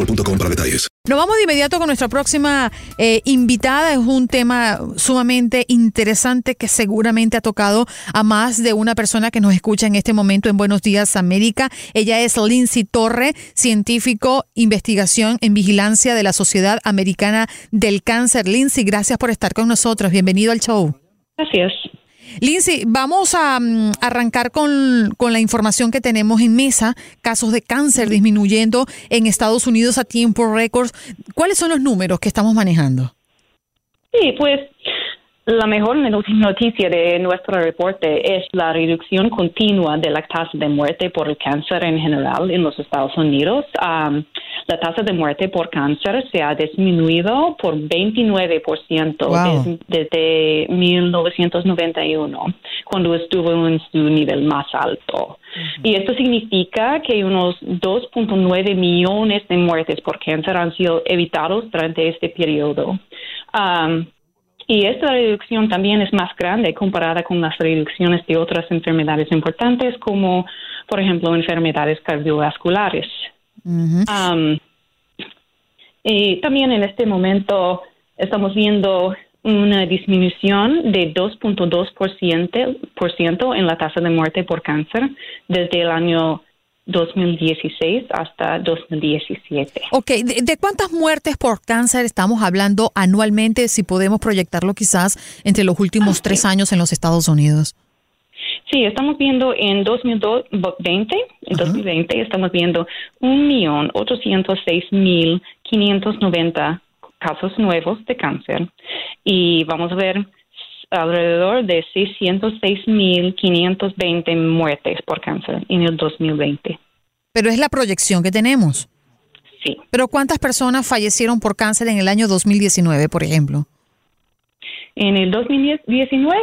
boostmobile.com para detalles. Nos vamos de inmediato con nuestra próxima eh, invitada. Es un tema sumamente interesante que seguramente ha tocado a más de una persona que nos escucha en este momento en Buenos Días América. Ella es Lindsay Torre, científico, investigación en vigilancia de la Sociedad Americana del Cáncer. Lindsay, gracias por estar con nosotros. Bienvenido al show. Gracias. Lindsay, vamos a mm, arrancar con, con, la información que tenemos en mesa. Casos de cáncer disminuyendo en Estados Unidos a tiempo récord. ¿Cuáles son los números que estamos manejando? Sí, pues la mejor noticia de nuestro reporte es la reducción continua de la tasa de muerte por el cáncer en general en los Estados Unidos. Um, la tasa de muerte por cáncer se ha disminuido por 29% Wow. desde, desde 1991, cuando estuvo en su nivel más alto. Y esto significa que unos 2.9 millones de muertes por cáncer han sido evitados durante este periodo. Um, y esta reducción también es más grande comparada con las reducciones de otras enfermedades importantes, como, por ejemplo, enfermedades cardiovasculares. Um, y también en este momento estamos viendo una disminución de 2.2% por ciento en la tasa de muerte por cáncer desde el año 2016 hasta 2017. Ok, ¿de, de cuántas muertes por cáncer estamos hablando anualmente, si podemos proyectarlo quizás entre los últimos tres años en los Estados Unidos? Sí, estamos viendo en 2020, en 2020 estamos viendo 1.806.590 casos nuevos de cáncer y vamos a ver alrededor de 606.520 muertes por cáncer en el 2020. Pero es la proyección que tenemos. Sí. Pero ¿cuántas personas fallecieron por cáncer en el año 2019, por ejemplo? En el 2019,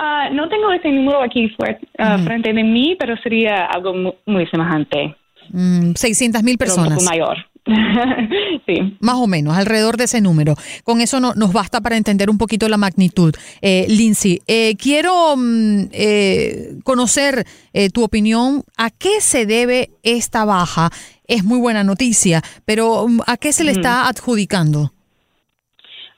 ah, no tengo ese número aquí fuerte, ah, frente de mí, pero sería algo mu- muy semejante. Mm, 600 mil pero un personas. poco mayor. sí. Más o menos, alrededor de ese número. Con eso no, nos basta para entender un poquito la magnitud. Eh, Lindsay, eh, quiero mm, eh, conocer eh, tu opinión. ¿A qué se debe esta baja? Es muy buena noticia, pero mm, ¿a qué se le está adjudicando?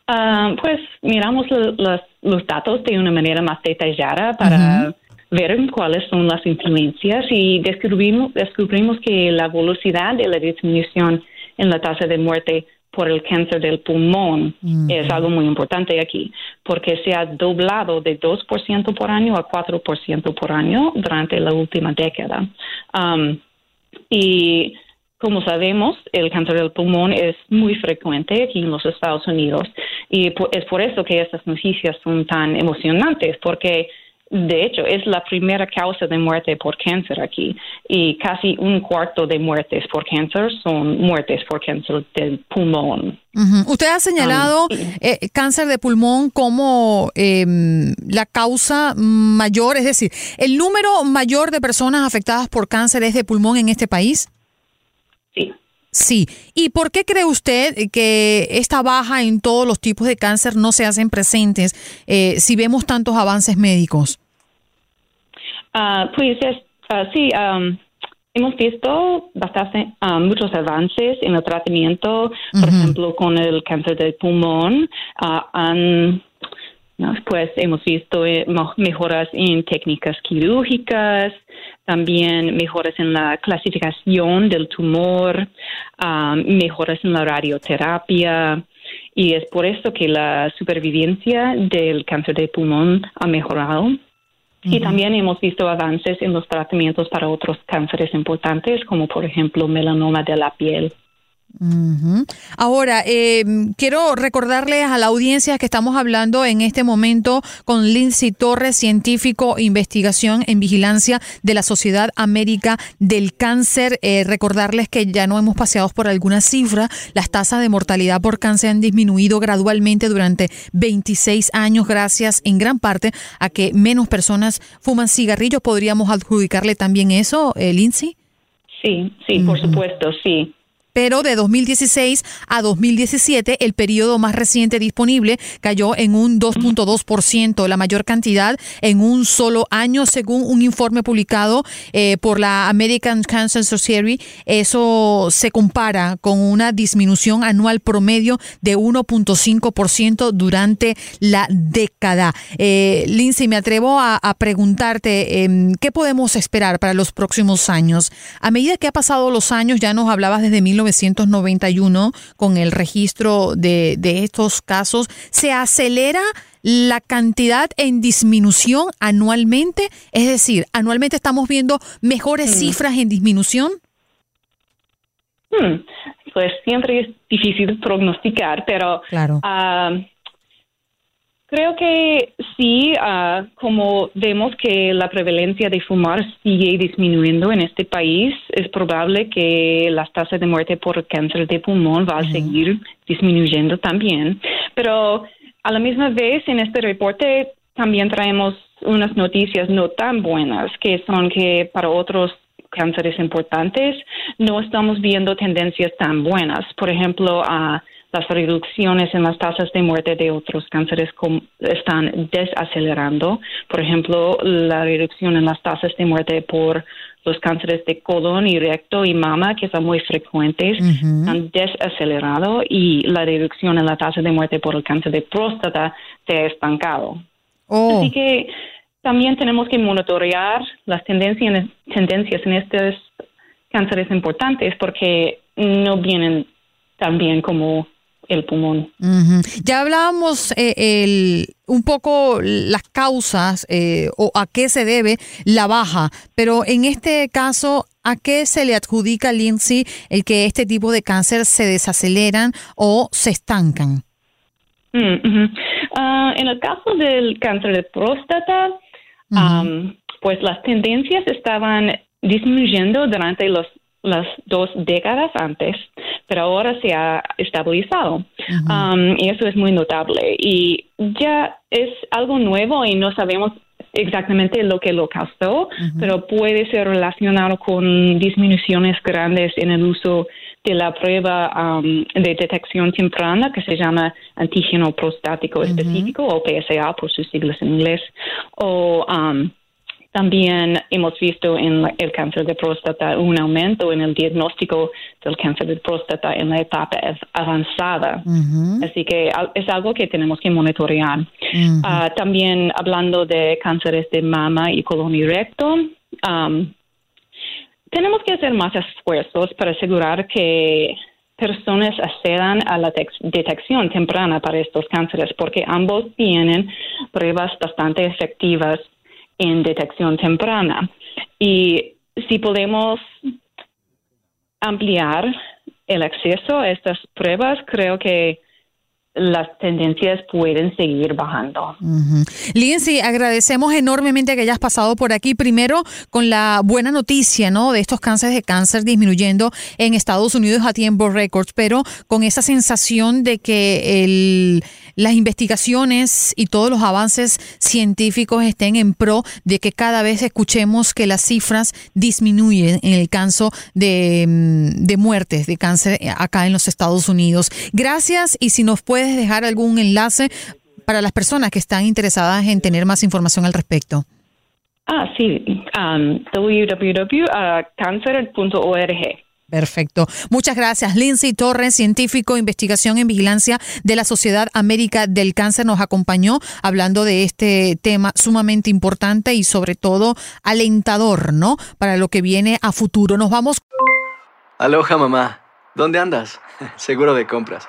Ah, pues miramos lo- los, los datos de una manera más detallada para ver cuáles son las influencias y descubrimos, descubrimos que la velocidad de la disminución en la tasa de muerte por el cáncer del pulmón es algo muy importante aquí, porque se ha doblado de 2% por año a 4% por año durante la última década. Um, y como sabemos, el cáncer del pulmón es muy frecuente aquí en los Estados Unidos y es por eso que estas noticias son tan emocionantes, porque de hecho, es la primera causa de muerte por cáncer aquí y casi un cuarto de muertes por cáncer son muertes por cáncer del pulmón. Usted ha señalado eh, cáncer de pulmón como em, la causa mayor, es decir, el número mayor de personas afectadas por cáncer es de pulmón en este país. Sí. Sí. ¿Y por qué cree usted que esta baja en todos los tipos de cáncer no se hacen presentes eh, si vemos tantos avances médicos? Ah, pues uh, sí, hemos visto bastante, muchos avances en el tratamiento, por ejemplo, con el cáncer del pulmón. Ah, han pues hemos visto eh, mejoras en técnicas quirúrgicas, también mejoras en la clasificación del tumor, mejoras en la radioterapia. Y es por eso que la supervivencia del cáncer de pulmón ha mejorado. Y también hemos visto avances en los tratamientos para otros cánceres importantes, como por ejemplo melanoma de la piel. Ahora, eh, quiero recordarles a la audiencia que estamos hablando en este momento con Lindsay Torres, científico investigación en vigilancia de la Sociedad América del Cáncer. Eh, recordarles que ya no hemos paseado por alguna cifra. Las tasas de mortalidad por cáncer han disminuido gradualmente durante 26 años gracias en gran parte a que menos personas fuman cigarrillos. ¿Podríamos adjudicarle también eso, eh, Lindsay? Sí, sí, por supuesto, sí pero de 2016 a 2017 el periodo más reciente disponible cayó en un 2.2%, la mayor cantidad en un solo año, según un informe publicado eh, por la American Cancer Society. Eso se compara con una disminución anual promedio de 1.5% durante la década. Eh, Lindsay, me atrevo a, preguntarte em, qué podemos esperar para los próximos años. A medida que ha pasado los años, ya nos hablabas desde 19 1991 con el registro de, estos casos, ¿se acelera la cantidad en disminución anualmente? Es decir, anualmente estamos viendo mejores mm. cifras en disminución. Hmm, pues siempre es difícil prognosticar, pero claro. Ah, Creo que sí, ah, como vemos que la prevalencia de fumar sigue disminuyendo en este país, es probable que las tasas de muerte por cáncer de pulmón van a seguir disminuyendo también. Pero a la misma vez, en este reporte también traemos unas noticias no tan buenas, que son que para otros cánceres importantes no estamos viendo tendencias tan buenas. Por ejemplo, a las reducciones en las tasas de muerte de otros cánceres están desacelerando. Por ejemplo, la reducción en las tasas de muerte por los cánceres de colon y recto y mama, que son muy frecuentes, han desacelerado y la reducción en la tasa de muerte por el cáncer de próstata se ha estancado. Oh. Así que también tenemos que monitorear las tendencias, tendencias en estos cánceres importantes porque no vienen tan bien como el pulmón. Ya hablábamos eh, el, un poco las causas eh, o a qué se debe la baja, pero en este caso, ¿a qué se le adjudica, Lindsay, el que este tipo de cáncer se desaceleran o se estancan? Mm, ah, en el caso del cáncer de próstata, pues las tendencias estaban disminuyendo durante los las dos décadas antes, pero ahora se ha estabilizado. Um, y eso es muy notable. Y ya es algo nuevo y no sabemos exactamente lo que lo causó, pero puede ser relacionado con disminuciones grandes en el uso de la prueba um, de detección temprana que se llama antígeno prostático específico o PSA por sus siglas en inglés o um, también hemos visto en el cáncer de próstata un aumento en el diagnóstico del cáncer de próstata en la etapa avanzada. Así que es algo que tenemos que monitorear. Ah, también hablando de cánceres de mama y colon y recto, tenemos que hacer más esfuerzos para asegurar que personas accedan a la detección temprana para estos cánceres, porque ambos tienen pruebas bastante efectivas en detección temprana. Y si podemos ampliar el acceso a estas pruebas, creo que las tendencias pueden seguir bajando. Lindsay, agradecemos enormemente que hayas pasado por aquí. Primero, con la buena noticia, ¿no? De estos cánceres de cáncer disminuyendo en Estados Unidos a tiempo récord, pero con esa sensación de que el, las investigaciones y todos los avances científicos estén en pro de que cada vez escuchemos que las cifras disminuyen en el caso de, mm, de muertes de cáncer acá en los Estados Unidos. Gracias y si nos puedes dejar algún enlace para las personas que están interesadas en tener más información al respecto. Ah, sí, um, www.cancer.org. Perfecto. Muchas gracias. Lindsay Torres, científico, investigación en vigilancia de la Sociedad América del Cáncer, nos acompañó hablando de este tema sumamente importante y sobre todo alentador, ¿no? Para lo que viene a futuro. Nos vamos. Aloha, mamá. ¿Dónde andas? Seguro de compras.